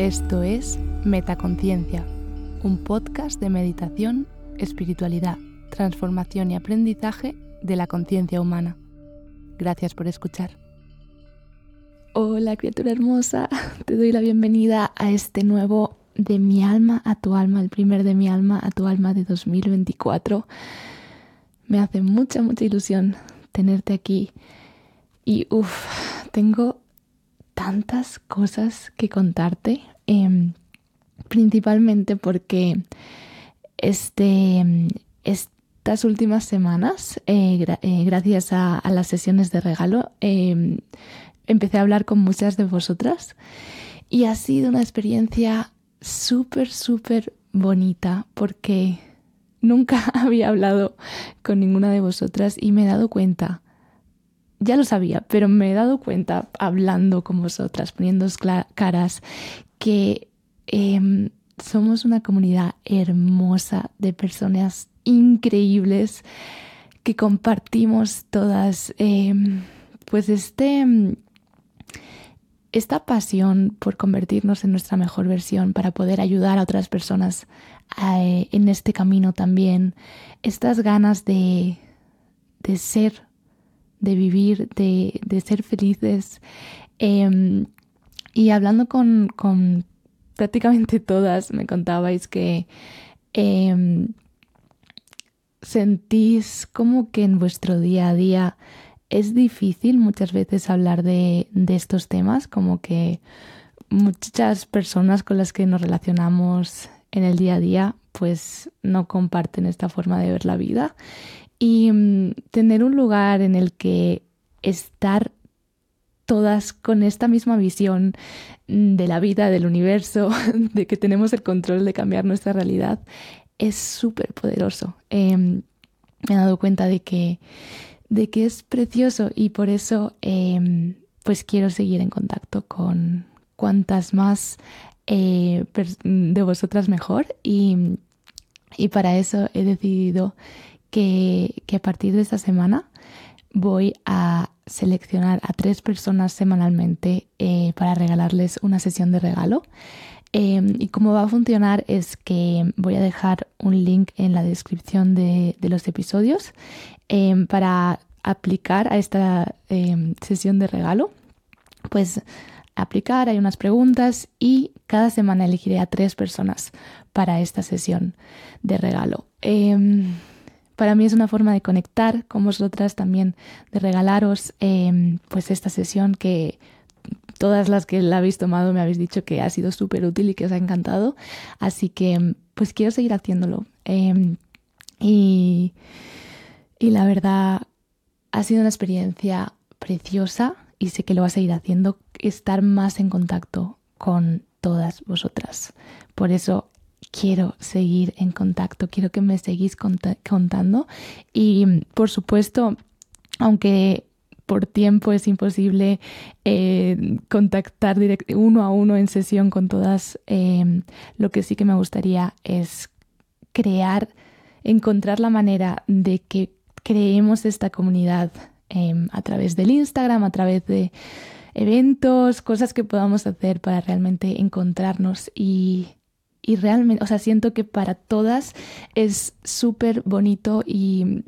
Esto es Metaconciencia, un podcast de meditación, espiritualidad, transformación y aprendizaje de la conciencia humana. Gracias por escuchar. Hola criatura hermosa, te doy la bienvenida a este nuevo de mi alma a tu alma, el primer de mi alma a tu alma de 2024. Me hace mucha, mucha ilusión tenerte aquí y uff, tengo tantas cosas que contarte, em, principalmente porque este, estas últimas semanas, eh, eh, gracias a, las sesiones de regalo, em, empecé a hablar con muchas de vosotras y ha sido una experiencia súper, súper bonita porque nunca había hablado con ninguna de vosotras y me he dado cuenta ya lo sabía, pero me he dado cuenta hablando con vosotras, poniendo caras, que em, somos una comunidad hermosa de personas increíbles que compartimos todas em, pues este esta pasión por convertirnos en nuestra mejor versión para poder ayudar a otras personas eh, en este camino también estas ganas de, de ser de vivir, de, ser felices. Em, y hablando con, prácticamente todas, me contabais que em, sentís como que en vuestro día a día es difícil muchas veces hablar de, estos temas, como que muchas personas con las que nos relacionamos en el día a día pues no comparten esta forma de ver la vida y mm, tener un lugar en el que estar todas con esta misma visión mm, de la vida, del universo, de que tenemos el control de cambiar nuestra realidad, es súper poderoso. Em, me he dado cuenta de que, de que es precioso y por eso em, pues quiero seguir en contacto con cuantas más eh, de vosotras mejor y, y para eso he decidido que, a partir de esta semana voy a seleccionar a tres personas semanalmente eh, para regalarles una sesión de regalo. Em, y cómo va a funcionar es que voy a dejar un link en la descripción de, los episodios em, para aplicar a esta em, sesión de regalo. Pues aplicar, hay unas preguntas y cada semana elegiré a tres personas para esta sesión de regalo. Para mí es una forma de conectar con vosotras también, de regalaros pues esta sesión que todas las que la habéis tomado me habéis dicho que ha sido súper útil y que os ha encantado. Así que pues quiero seguir haciéndolo. Em, y, y la verdad ha sido una experiencia preciosa y sé que lo va a seguir haciendo, estar más en contacto con todas vosotras. Por eso quiero seguir en contacto, quiero que me seguís contando y por supuesto, aunque por tiempo es imposible eh, contactar uno a uno en sesión con todas, em, lo que sí que me gustaría es crear, encontrar la manera de que creemos esta comunidad em, a través del Instagram, a través de eventos, cosas que podamos hacer para realmente encontrarnos y y realmente, o sea, siento que para todas es súper bonito y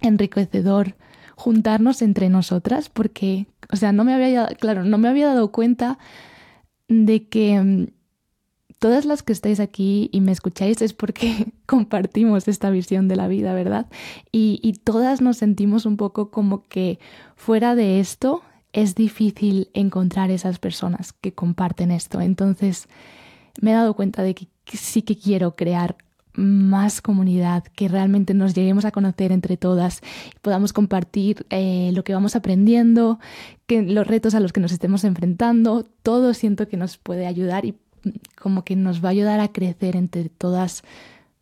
enriquecedor juntarnos entre nosotras porque, o sea, no me había, claro, no me había dado cuenta de que mm, todas las que estáis aquí y me escucháis es porque compartimos esta visión de la vida, ¿verdad? Y, y, todas nos sentimos un poco como que fuera de esto es difícil encontrar esas personas que comparten esto. Entonces me he dado cuenta de que sí que quiero crear más comunidad, que realmente nos lleguemos a conocer entre todas podamos compartir eh, lo que vamos aprendiendo, que los retos a los que nos estemos enfrentando, todo siento que nos puede ayudar y mm, como que nos va a ayudar a crecer entre todas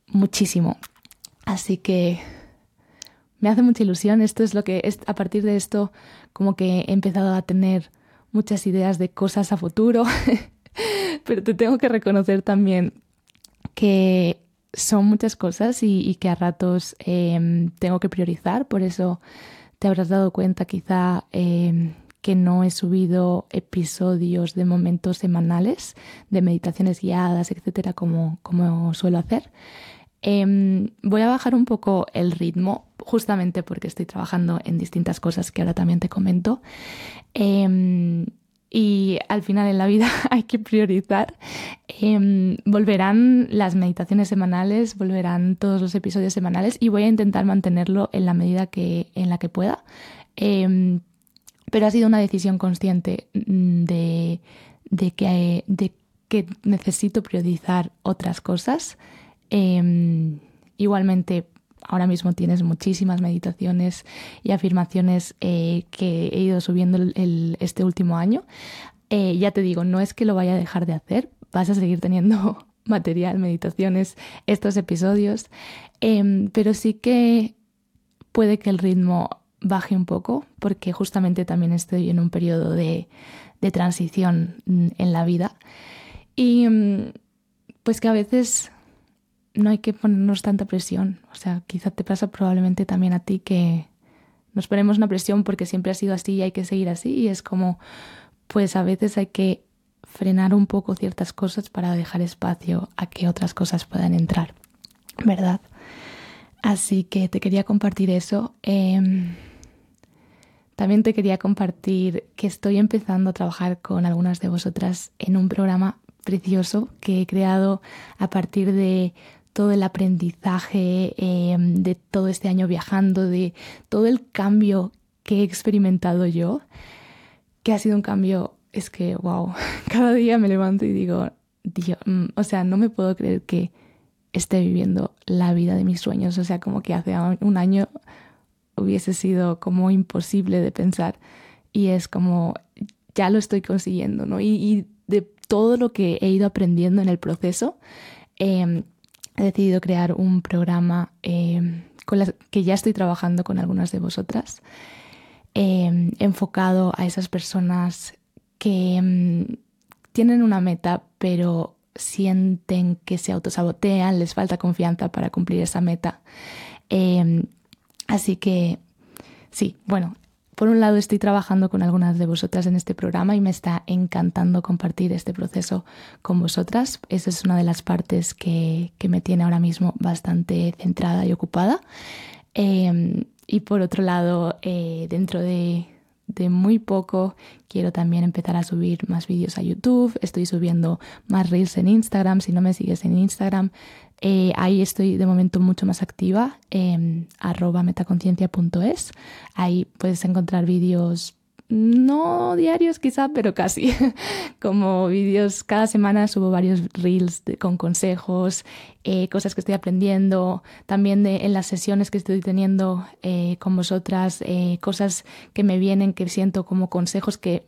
muchísimo. Así que me hace mucha ilusión. Esto es lo que es, a partir de esto como que he empezado a tener muchas ideas de cosas a futuro. Pero te tengo que reconocer también que son muchas cosas y, que a ratos em, tengo que priorizar, por eso te habrás dado cuenta quizá em, que no he subido episodios de momentos semanales, de meditaciones guiadas, etcétera, como, como suelo hacer. Em, voy a bajar un poco el ritmo, justamente porque estoy trabajando en distintas cosas que ahora también te comento. Y al final en la vida hay que priorizar. Em, volverán las meditaciones semanales, volverán todos los episodios semanales y voy a intentar mantenerlo en la medida que, en la que pueda. Em, pero ha sido una decisión consciente mm, de, que, de que necesito priorizar otras cosas. Em, igualmente ahora mismo tienes muchísimas meditaciones y afirmaciones eh, que he ido subiendo este último año. Eh, ya te digo, no es que lo vaya a dejar de hacer, vas a seguir teniendo material, meditaciones, estos episodios, em, pero sí que puede que el ritmo baje un poco porque justamente también estoy en un periodo de, de transición mm, en la vida y mm, pues que a veces no hay que ponernos tanta presión. O sea, quizá te pasa probablemente también a ti que nos ponemos una presión porque siempre ha sido así y hay que seguir así. Y es como, pues a veces hay que frenar un poco ciertas cosas para dejar espacio a que otras cosas puedan entrar, ¿verdad? Así que te quería compartir eso. Em, también te quería compartir que estoy empezando a trabajar con algunas de vosotras en un programa precioso que he creado a partir de todo el aprendizaje em, de todo este año viajando, de todo el cambio que he experimentado yo, que ha sido un cambio, es que, wow, cada día me levanto y digo, Dios, mm, o sea, no me puedo creer que esté viviendo la vida de mis sueños, o sea, como que hace un año hubiese sido como imposible de pensar y es como, ya lo estoy consiguiendo, ¿no? Y, de todo lo que he ido aprendiendo en el proceso, eh, he decidido crear un programa eh, con las que ya estoy trabajando con algunas de vosotras, eh, enfocado a esas personas que mm, tienen una meta, pero sienten que se autosabotean, les falta confianza para cumplir esa meta. Eh, así que sí, bueno, por un lado, estoy trabajando con algunas de vosotras en este programa y me está encantando compartir este proceso con vosotras. Esa es una de las partes que, me tiene ahora mismo bastante centrada y ocupada. Em, y por otro lado, eh, dentro de, de muy poco quiero también empezar a subir más vídeos a YouTube. Estoy subiendo más reels en Instagram. Si no me sigues en Instagram, eh, ahí estoy de momento mucho más activa, en arroba metaconciencia.es. Ahí puedes encontrar vídeos no diarios quizá, pero casi. Como vídeos, cada semana subo varios reels con consejos, eh, cosas que estoy aprendiendo, también de, en las sesiones que estoy teniendo eh, con vosotras, cosas que me vienen, que siento como consejos que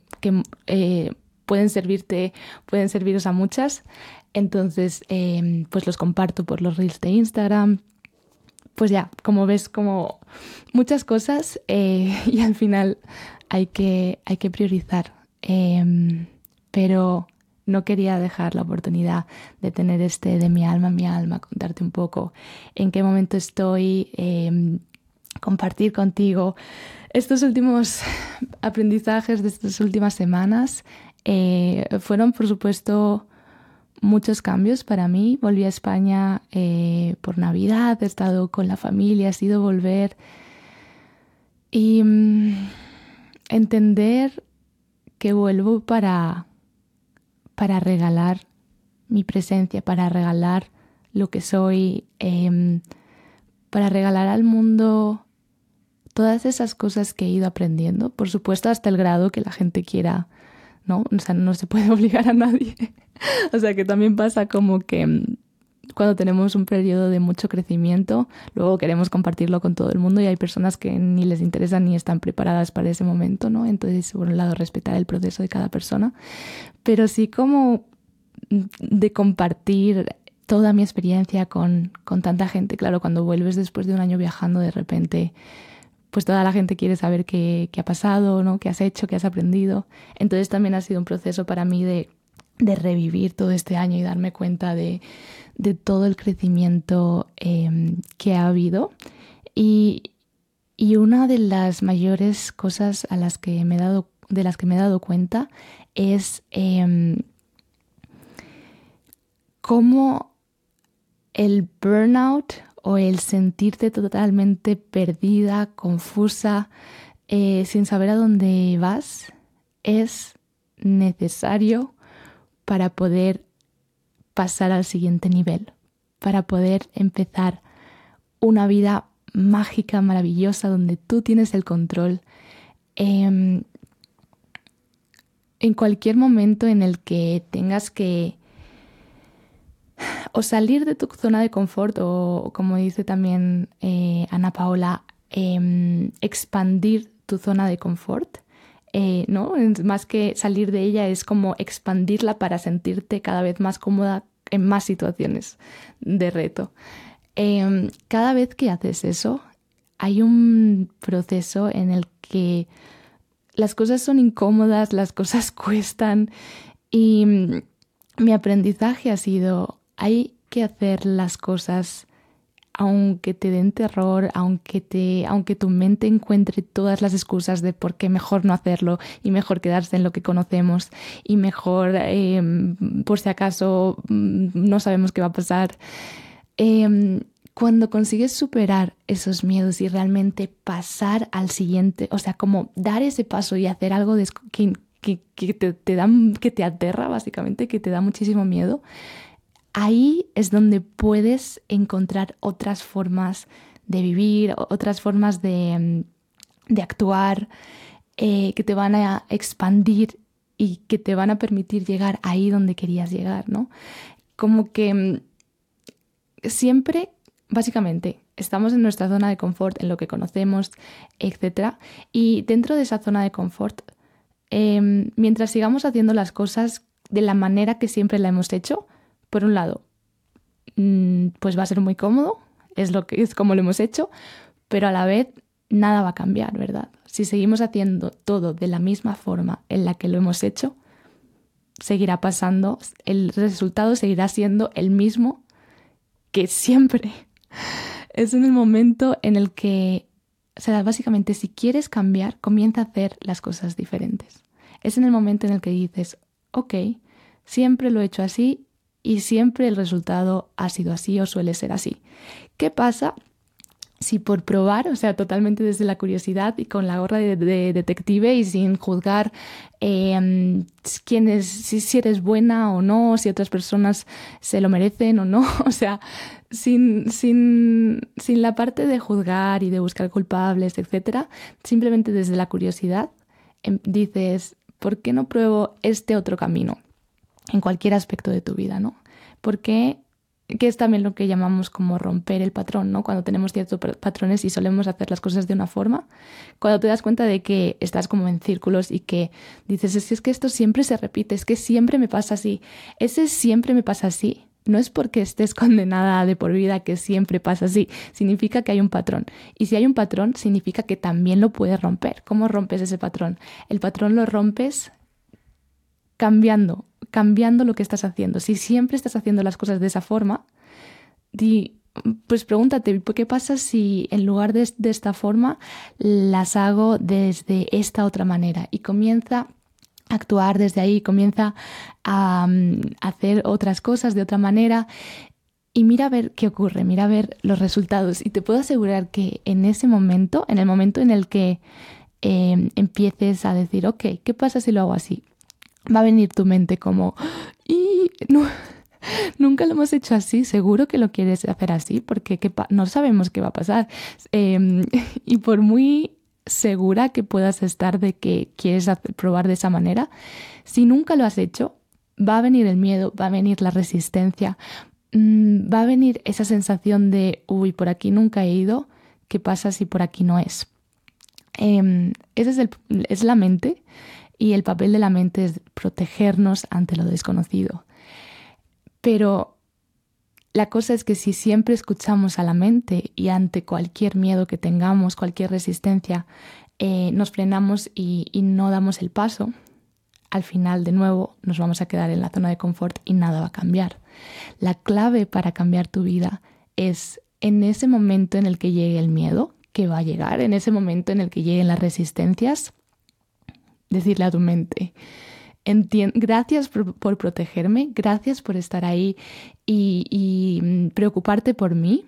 pueden servirte, pueden serviros a muchas. Entonces, em, pues los comparto por los reels de Instagram. Pues ya, como ves, como muchas cosas eh, y al final hay que, hay que priorizar. Em, pero no quería dejar la oportunidad de tener este de mi alma, mi alma, contarte un poco en qué momento estoy, em, compartir contigo estos últimos aprendizajes de estas últimas semanas. Eh, fueron, por supuesto, muchos cambios para mí. Volví a España eh, por Navidad, he estado con la familia, ha sido volver y mm, entender que vuelvo para, para regalar mi presencia, para regalar lo que soy, em, para regalar al mundo todas esas cosas que he ido aprendiendo, por supuesto hasta el grado que la gente quiera, ¿no? O sea, no se puede obligar a nadie. o sea, que también pasa como que mm, cuando tenemos un periodo de mucho crecimiento, luego queremos compartirlo con todo el mundo y hay personas que ni les interesan ni están preparadas para ese momento, ¿no? Entonces, por un lado, respetar el proceso de cada persona, pero sí como mm, de compartir toda mi experiencia con, con tanta gente. Claro, cuando vuelves después de un año viajando, de repente pues toda la gente quiere saber qué, qué, ha pasado, ¿no? qué has hecho, qué has aprendido. Entonces también ha sido un proceso para mí de, de revivir todo este año y darme cuenta de, de todo el crecimiento eh, que ha habido. Y, y, una de las mayores cosas a las que me he dado, de las que me he dado cuenta es eh, cómo el burnout o el sentirte totalmente perdida, confusa, eh, sin saber a dónde vas, es necesario para poder pasar al siguiente nivel, para poder empezar una vida mágica, maravillosa, donde tú tienes el control. Em, en cualquier momento en el que tengas que o salir de tu zona de confort o, como dice también eh, Ana Paola, em, expandir tu zona de confort. Eh, ¿no? Más que salir de ella es como expandirla para sentirte cada vez más cómoda en más situaciones de reto. Em, cada vez que haces eso, hay un proceso en el que las cosas son incómodas, las cosas cuestan y mm, mi aprendizaje ha sido hay que hacer las cosas aunque te den terror, aunque, te, aunque tu mente encuentre todas las excusas de por qué mejor no hacerlo y mejor quedarse en lo que conocemos y mejor em, por si acaso mm, no sabemos qué va a pasar. Em, cuando consigues superar esos miedos y realmente pasar al siguiente, o sea, como dar ese paso y hacer algo que, te, te, que te aterra, básicamente, que te da muchísimo miedo, ahí es donde puedes encontrar otras formas de vivir, otras formas de, mm, actuar eh, que te van a expandir y que te van a permitir llegar ahí donde querías llegar, ¿no? Como que mm, siempre, básicamente, estamos en nuestra zona de confort, en lo que conocemos, etc. Y dentro de esa zona de confort, em, mientras sigamos haciendo las cosas de la manera que siempre la hemos hecho, por un lado, mm, pues va a ser muy cómodo, es lo que es como lo hemos hecho, pero a la vez nada va a cambiar, ¿verdad? Si seguimos haciendo todo de la misma forma en la que lo hemos hecho, seguirá pasando, el resultado seguirá siendo el mismo que siempre. Es en el momento en el que, o sea, básicamente si quieres cambiar, comienza a hacer las cosas diferentes. Es en el momento en el que dices, ok, siempre lo he hecho así y siempre el resultado ha sido así o suele ser así. ¿Qué pasa si por probar, o sea, totalmente desde la curiosidad y con la gorra de, detective y sin juzgar eh, es, si, eres buena o no, si otras personas se lo merecen o no, o sea, sin, sin, sin la parte de juzgar y de buscar culpables, etcétera, simplemente desde la curiosidad em, dices, ¿por qué no pruebo este otro camino? En cualquier aspecto de tu vida, ¿no? Porque que es también lo que llamamos como romper el patrón, ¿no? Cuando tenemos ciertos patrones y solemos hacer las cosas de una forma, cuando te das cuenta de que estás como en círculos y que dices, es que, es que esto siempre se repite, es que siempre me pasa así, ese siempre me pasa así, no es porque estés condenada de por vida que siempre pasa así, significa que hay un patrón. Y si hay un patrón, significa que también lo puedes romper. ¿Cómo rompes ese patrón? El patrón lo rompes cambiando cambiando lo que estás haciendo. Si siempre estás haciendo las cosas de esa forma, pues pregúntate, ¿qué pasa si en lugar de, esta forma las hago desde esta otra manera? Y comienza actuar desde ahí, comienza a, mm, hacer otras cosas de otra manera y mira a ver qué ocurre, mira a ver los resultados. Y te puedo asegurar que en ese momento, en el momento en el que em, empieces a decir, ok, ¿qué pasa si lo hago así? Va a venir tu mente como, y nunca lo hemos hecho así, seguro que lo quieres hacer así, porque no sabemos qué va a pasar. Em, y por muy segura que puedas estar de que quieres probar de esa manera, si nunca lo has hecho, va a venir el miedo, va a venir la resistencia, mm, va a venir esa sensación de, uy, por aquí nunca he ido, ¿qué pasa si por aquí no es? Eh, ese es, es la mente y el papel de la mente es protegernos ante lo desconocido. Pero la cosa es que si siempre escuchamos a la mente y ante cualquier miedo que tengamos, cualquier resistencia, eh, nos frenamos y, no damos el paso, al final de nuevo nos vamos a quedar en la zona de confort y nada va a cambiar. La clave para cambiar tu vida es en ese momento en el que llegue el miedo, que va a llegar, en ese momento en el que lleguen las resistencias, decirle a tu mente, gracias por, protegerme, gracias por estar ahí y, mm, preocuparte por mí,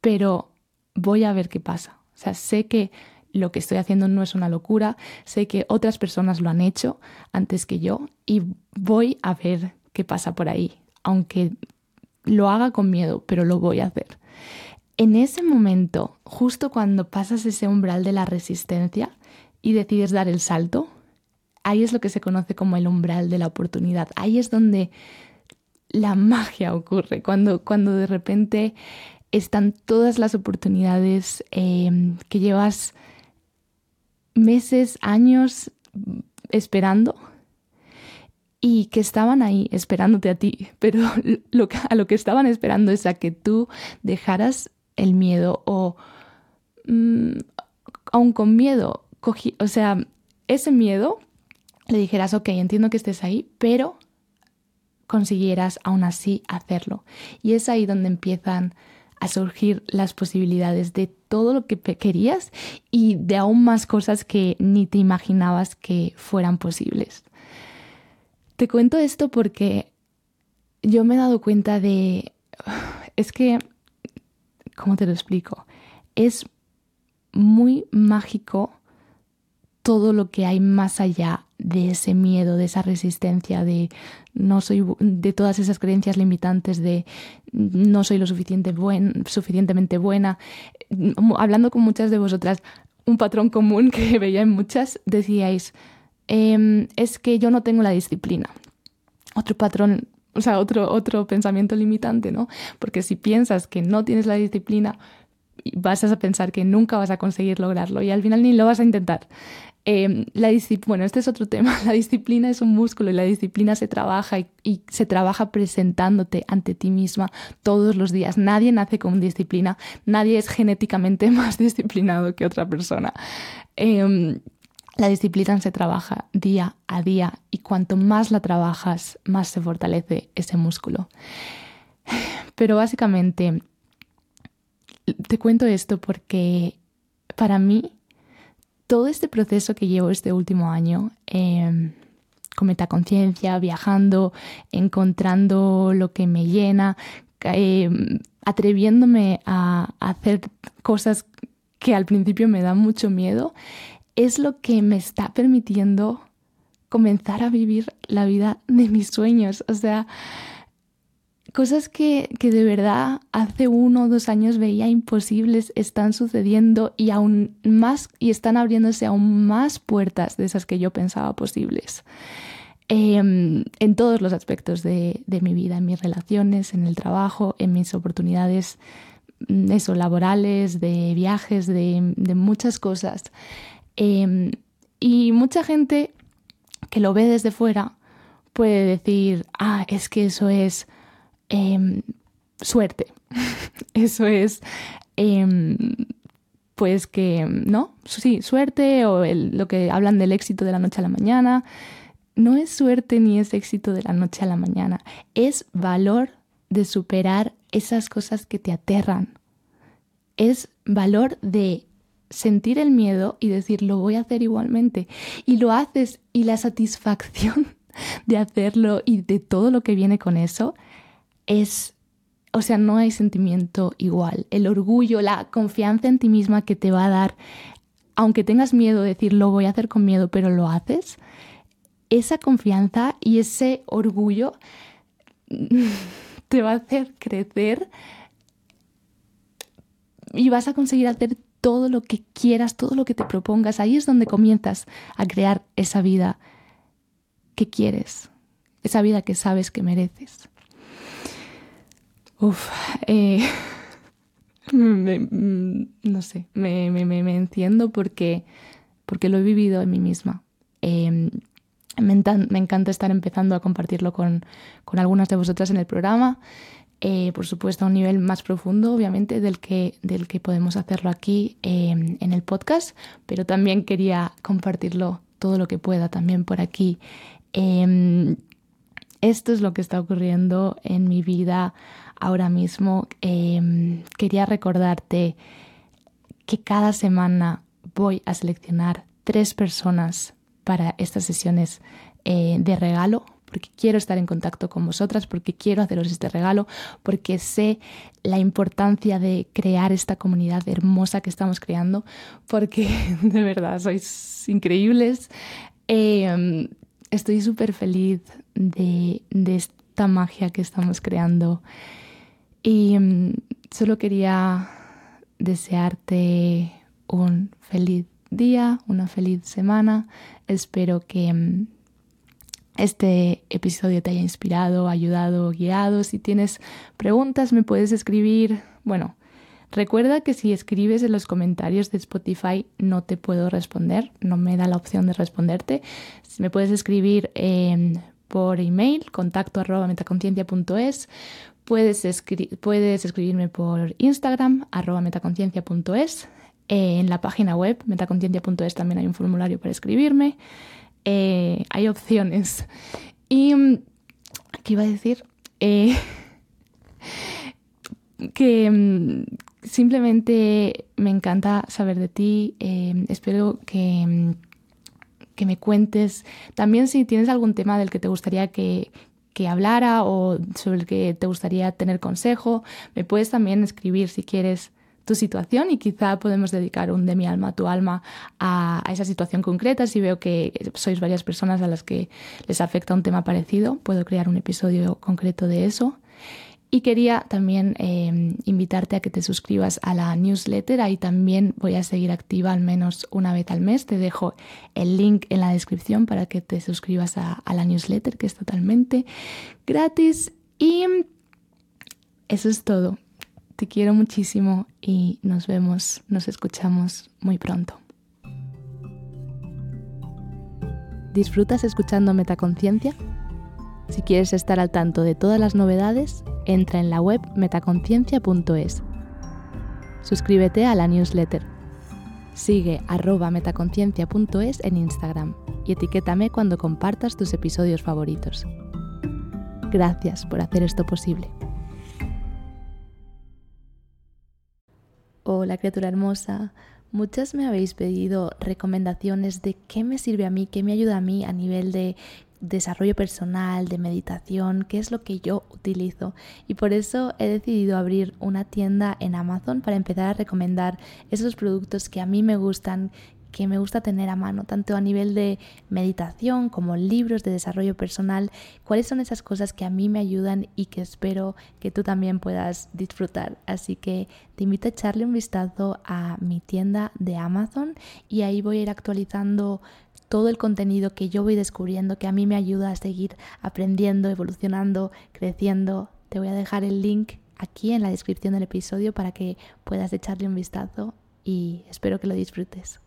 pero voy a ver qué pasa. O sea, sé que lo que estoy haciendo no es una locura, sé que otras personas lo han hecho antes que yo y voy a ver qué pasa por ahí, aunque lo haga con miedo, pero lo voy a hacer. En ese momento, justo cuando pasas ese umbral de la resistencia y decides dar el salto, ahí es lo que se conoce como el umbral de la oportunidad. Ahí es donde la magia ocurre, cuando, cuando de repente están todas las oportunidades em, que llevas meses, años esperando y que estaban ahí esperándote a ti, pero a lo que estaban esperando es a que tú dejaras el miedo o mm, aún con miedo, o sea, ese miedo le dijeras, ok, entiendo que estés ahí, pero consiguieras aún así hacerlo. Y es ahí donde empiezan a surgir las posibilidades de todo lo que querías y de aún más cosas que ni te imaginabas que fueran posibles. Te cuento esto porque yo me he dado cuenta de... Es que, ¿cómo te lo explico? Es muy mágico todo lo que hay más allá de ese miedo, de esa resistencia, de no soy de todas esas creencias limitantes de no soy lo suficientemente buena. Hablando con muchas de vosotras, un patrón común que veía en muchas, decíais, em, es que yo no tengo la disciplina. Otro patrón, o sea, otro, otro pensamiento limitante, ¿no? Porque si piensas que no tienes la disciplina, vas a pensar que nunca vas a conseguir lograrlo y al final ni lo vas a intentar. Em, la bueno, este es otro tema. La disciplina es un músculo y la disciplina se trabaja y, se trabaja presentándote ante ti misma todos los días. Nadie nace con disciplina, nadie es genéticamente más disciplinado que otra persona. Em, la disciplina se trabaja día a día y cuanto más la trabajas, más se fortalece ese músculo. Pero básicamente, te cuento esto porque para mí todo este proceso que llevo este último año eh, con metaconciencia, viajando, encontrando lo que me llena, em, atreviéndome a, hacer cosas que al principio me dan mucho miedo, es lo que me está permitiendo comenzar a vivir la vida de mis sueños. O sea, cosas que, de verdad hace uno o dos años veía imposibles están sucediendo y aún más y están abriéndose aún más puertas de esas que yo pensaba posibles. Em, en todos los aspectos de, mi vida, en mis relaciones, en el trabajo, en mis oportunidades mm, eso, laborales, de viajes, de, muchas cosas. Em, y mucha gente que lo ve desde fuera puede decir, ah, es que eso es Em, suerte. Eso es, em, pues que, ¿no? Sí, suerte o lo que hablan del éxito de la noche a la mañana. No es suerte ni es éxito de la noche a la mañana. Es valor de superar esas cosas que te aterran. Es valor de sentir el miedo y decir, lo voy a hacer igualmente. Y lo haces y la satisfacción de hacerlo y de todo lo que viene con eso es, o sea, no hay sentimiento igual. El orgullo, la confianza en ti misma que te va a dar, aunque tengas miedo de decir, lo voy a hacer con miedo, pero lo haces, esa confianza y ese orgullo te va a hacer crecer y vas a conseguir hacer todo lo que quieras, todo lo que te propongas. Ahí es donde comienzas a crear esa vida que quieres, esa vida que sabes que mereces. Uf, eh, no sé, me, me, enciendo porque, porque lo he vivido en mí misma. Em, me, encanta estar empezando a compartirlo con, con algunas de vosotras en el programa. Eh, por supuesto a un nivel más profundo, obviamente, del que, del que podemos hacerlo aquí em, en el podcast, pero también quería compartirlo todo lo que pueda también por aquí. Em, esto es lo que está ocurriendo en mi vida ahora mismo. Em, quería recordarte que cada semana voy a seleccionar tres personas para estas sesiones eh, de regalo porque quiero estar en contacto con vosotras, porque quiero haceros este regalo, porque sé la importancia de crear esta comunidad hermosa que estamos creando, porque de verdad sois increíbles. Em, estoy súper feliz de, esta magia que estamos creando y em, solo quería desearte un feliz día, una feliz semana. Espero que em, este episodio te haya inspirado, ayudado, guiado. Si tienes preguntas me puedes escribir. Bueno, recuerda que si escribes en los comentarios de Spotify no te puedo responder, no me da la opción de responderte. Me puedes escribir em, por email, contacto arroba metaconciencia.es. Puedes, puedes escribirme por Instagram, arroba metaconciencia.es. en la página web, metaconciencia.es, también hay un formulario para escribirme. Eh, hay opciones. Y, ¿qué iba a decir? Eh, que mm, simplemente me encanta saber de ti. Eh, espero que, mm, que me cuentes también si tienes algún tema del que te gustaría que, que hablara o sobre el que te gustaría tener consejo. Me puedes también escribir si quieres tu situación y quizá podemos dedicar un de mi alma a tu alma a, esa situación concreta. Si veo que sois varias personas a las que les afecta un tema parecido, puedo crear un episodio concreto de eso. Y quería también em, invitarte a que te suscribas a la newsletter. Ahí también voy a seguir activa al menos una vez al mes. Te dejo el link en la descripción para que te suscribas a, a la newsletter, que es totalmente gratis. Y eso es todo. Te quiero muchísimo y nos vemos, nos escuchamos muy pronto. ¿Disfrutas escuchando Metaconciencia? Si quieres estar al tanto de todas las novedades, entra en la web metaconciencia.es. Suscríbete a la newsletter. Sigue arroba metaconciencia.es en Instagram y etiquétame cuando compartas tus episodios favoritos. Gracias por hacer esto posible. Hola criatura hermosa. Muchas me habéis pedido recomendaciones de qué me sirve a mí, qué me ayuda a mí a nivel de desarrollo personal, de meditación, qué es lo que yo utilizo. Y por eso he decidido abrir una tienda en Amazon para empezar a recomendar esos productos que a mí me gustan, que me gusta tener a mano, tanto a nivel de meditación como libros de desarrollo personal, cuáles son esas cosas que a mí me ayudan y que espero que tú también puedas disfrutar. Así que te invito a echarle un vistazo a mi tienda de Amazon y ahí voy a ir actualizando todo el contenido que yo voy descubriendo que a mí me ayuda a seguir aprendiendo, evolucionando, creciendo. Te voy a dejar el link aquí en la descripción del episodio para que puedas echarle un vistazo y espero que lo disfrutes.